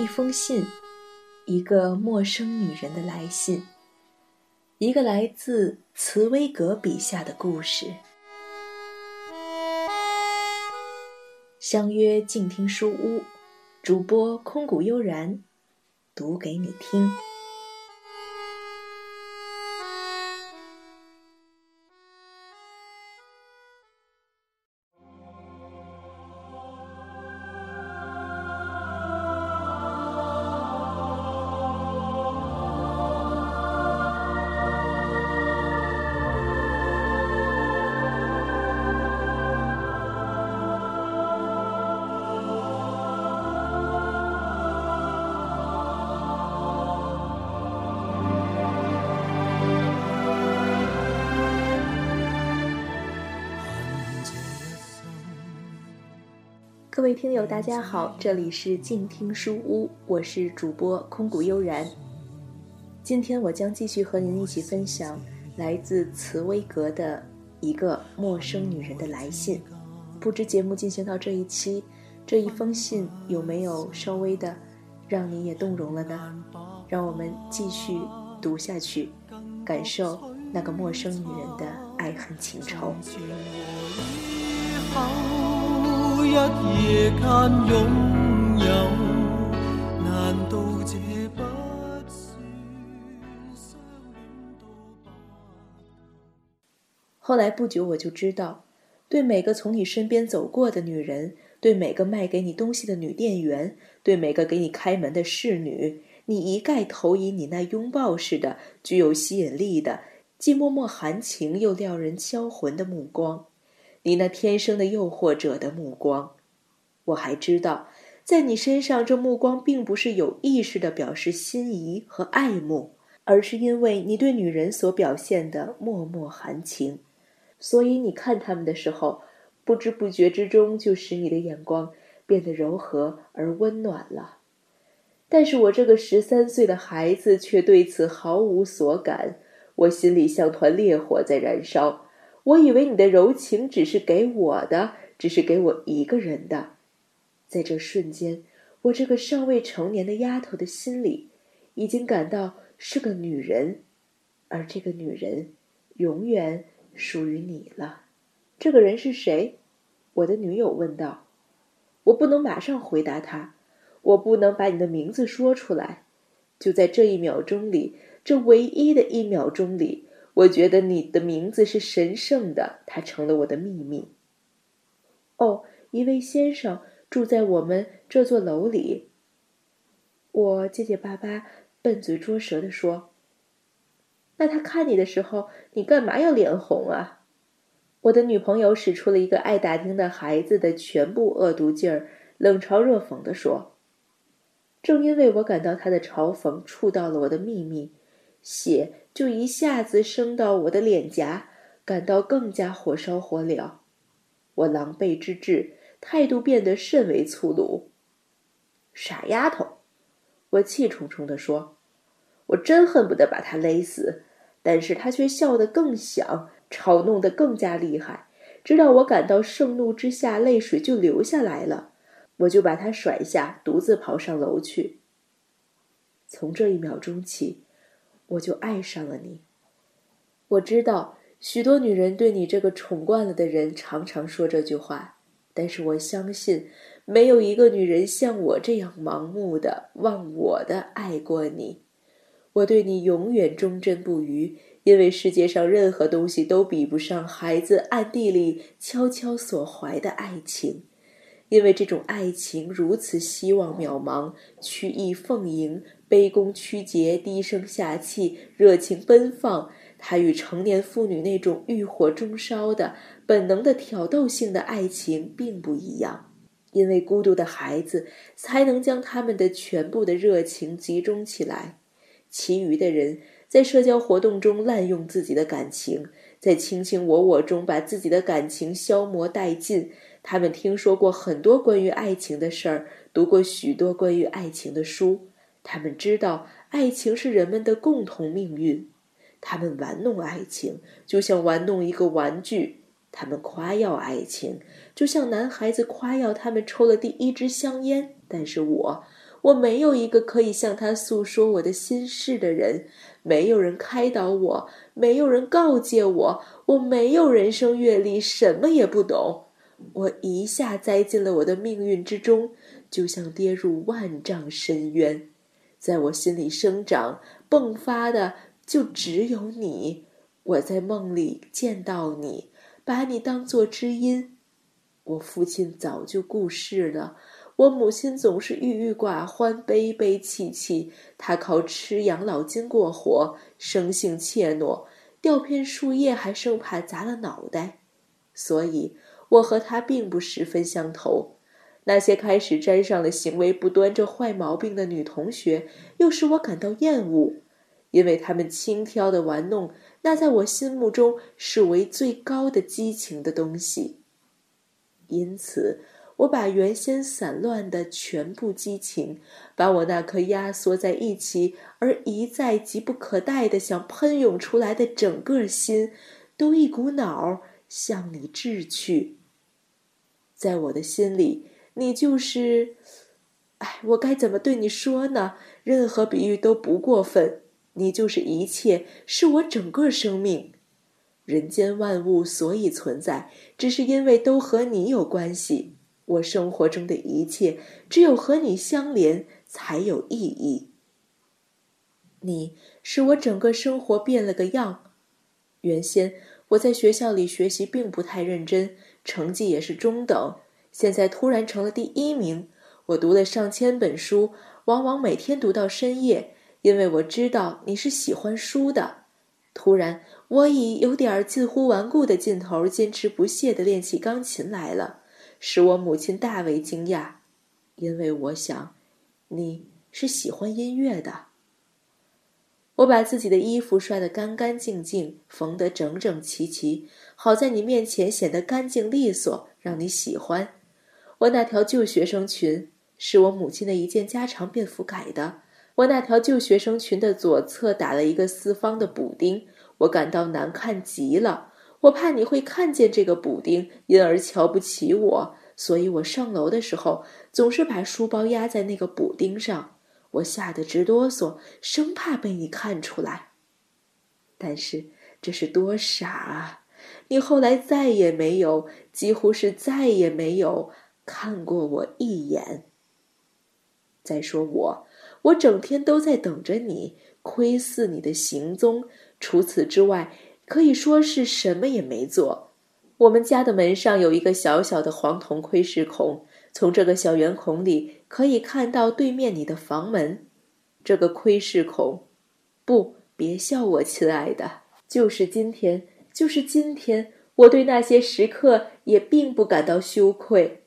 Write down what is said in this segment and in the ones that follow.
一封信，一个陌生女人的来信，一个来自茨威格笔下的故事。相约静听书屋，主播空谷悠然，读给你听。各位听友，大家好，这里是静听书屋，我是主播空谷悠然。今天我将继续和您一起分享来自茨威格的一个陌生女人的来信。不知节目进行到这一期，这一封信有没有稍微的让你也动容了呢？让我们继续读下去，感受那个陌生女人的爱恨情仇。一夜间拥有，难道这不后来不久，我就知道，对每个从你身边走过的女人，对每个卖给你东西的女店员，对每个给你开门的侍女，你一概投以你那拥抱似的、具有吸引力的、既脉脉含情又撩人销魂的目光。你那天生的诱惑者的目光，我还知道，在你身上这目光并不是有意识的表示心仪和爱慕，而是因为你对女人所表现的脉脉含情，所以你看他们的时候，不知不觉之中就使你的眼光变得柔和而温暖了。但是我这个十三岁的孩子却对此毫无所感，我心里像团烈火在燃烧。我以为你的柔情只是给我的，只是给我一个人的。在这瞬间，我这个尚未成年的丫头的心里，已经感到是个女人，而这个女人，永远属于你了。这个人是谁？我的女友问道。我不能马上回答她，我不能把你的名字说出来。就在这一秒钟里，这唯一的一秒钟里。我觉得你的名字是神圣的，它成了我的秘密。哦，一位先生住在我们这座楼里。我结结巴巴、笨嘴拙舌地说：“那他看你的时候，你干嘛要脸红啊？”我的女朋友使出了一个爱打听的孩子的全部恶毒劲儿，冷嘲热讽地说：“正因为我感到他的嘲讽触到了我的秘密。”血就一下子升到我的脸颊，感到更加火烧火燎。我狼狈之至，态度变得甚为粗鲁。傻丫头，我气冲冲地说：“我真恨不得把他勒死。”但是他却笑得更响，嘲弄得更加厉害，直到我感到盛怒之下，泪水就流下来了。我就把他甩下，独自跑上楼去。从这一秒钟起。我就爱上了你。我知道许多女人对你这个宠惯了的人常常说这句话，但是我相信没有一个女人像我这样盲目的、忘我的爱过你。我对你永远忠贞不渝，因为世界上任何东西都比不上孩子暗地里悄悄所怀的爱情。因为这种爱情如此希望渺茫，曲意奉迎，卑躬屈节，低声下气，热情奔放。他与成年妇女那种欲火中烧的本能的挑逗性的爱情并不一样。因为孤独的孩子才能将他们的全部的热情集中起来，其余的人在社交活动中滥用自己的感情，在卿卿我我中把自己的感情消磨殆尽。他们听说过很多关于爱情的事儿，读过许多关于爱情的书。他们知道爱情是人们的共同命运。他们玩弄爱情，就像玩弄一个玩具；他们夸耀爱情，就像男孩子夸耀他们抽了第一支香烟。但是我，我没有一个可以向他诉说我的心事的人，没有人开导我，没有人告诫我，我没有人生阅历，什么也不懂。我一下栽进了我的命运之中，就像跌入万丈深渊。在我心里生长、迸发的就只有你。我在梦里见到你，把你当作知音。我父亲早就故世了，我母亲总是郁郁寡欢、悲悲戚戚。她靠吃养老金过活，生性怯懦，掉片树叶还生怕砸了脑袋。所以，我和她并不十分相投。那些开始沾上了行为不端这坏毛病的女同学，又使我感到厌恶，因为她们轻佻的玩弄那在我心目中视为最高的激情的东西。因此，我把原先散乱的全部激情，把我那颗压缩在一起而一再急不可待的想喷涌出来的整个心，都一股脑儿向你掷去。在我的心里，你就是……哎，我该怎么对你说呢？任何比喻都不过分。你就是一切，是我整个生命。人间万物所以存在，只是因为都和你有关系。我生活中的一切，只有和你相连，才有意义。你使我整个生活变了个样。原先我在学校里学习并不太认真，成绩也是中等。现在突然成了第一名。我读了上千本书，往往每天读到深夜，因为我知道你是喜欢书的。突然。我以有点近乎顽固的劲头，坚持不懈地练起钢琴来了，使我母亲大为惊讶，因为我想，你是喜欢音乐的。我把自己的衣服刷得干干净净，缝得整整齐齐，好在你面前显得干净利索，让你喜欢。我那条旧学生裙是我母亲的一件家常便服改的，我那条旧学生裙的左侧打了一个四方的补丁。我感到难看极了，我怕你会看见这个补丁，因而瞧不起我，所以我上楼的时候总是把书包压在那个补丁上。我吓得直哆嗦，生怕被你看出来。但是这是多傻啊！你后来再也没有，几乎是再也没有看过我一眼。再说我，我整天都在等着你，窥伺你的行踪。除此之外，可以说是什么也没做。我们家的门上有一个小小的黄铜窥视孔，从这个小圆孔里可以看到对面你的房门。这个窥视孔，不，别笑我，亲爱的，就是今天，就是今天，我对那些时刻也并不感到羞愧。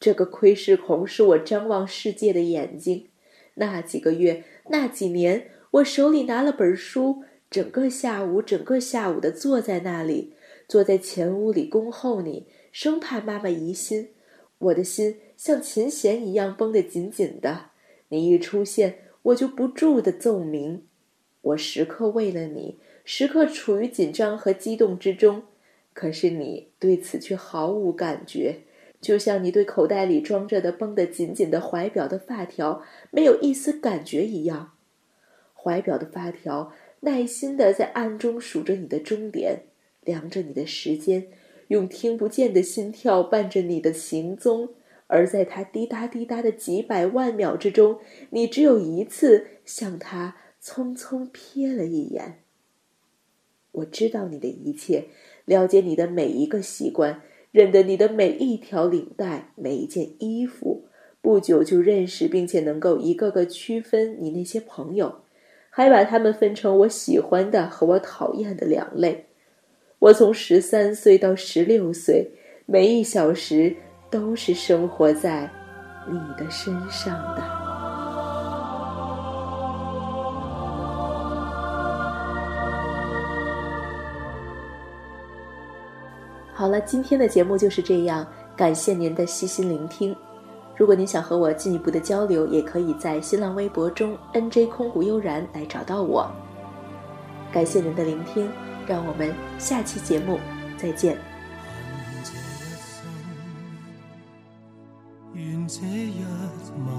这个窥视孔是我张望世界的眼睛。那几个月，那几年，我手里拿了本书。整个下午，整个下午的坐在那里，坐在前屋里恭候你，生怕妈妈疑心。我的心像琴弦一样绷得紧紧的。你一出现，我就不住的奏鸣。我时刻为了你，时刻处于紧张和激动之中。可是你对此却毫无感觉，就像你对口袋里装着的绷得紧紧的怀表的发条没有一丝感觉一样。怀表的发条。耐心的在暗中数着你的终点，量着你的时间，用听不见的心跳伴着你的行踪。而在它滴答滴答的几百万秒之中，你只有一次向它匆匆瞥了一眼。我知道你的一切，了解你的每一个习惯，认得你的每一条领带、每一件衣服。不久就认识，并且能够一个个区分你那些朋友。还把他们分成我喜欢的和我讨厌的两类。我从十三岁到十六岁，每一小时都是生活在你的身上的。好了，今天的节目就是这样，感谢您的细心聆听。如果您想和我进一步的交流，也可以在新浪微博中 “nj 空谷悠然”来找到我。感谢您的聆听，让我们下期节目再见。愿这一晚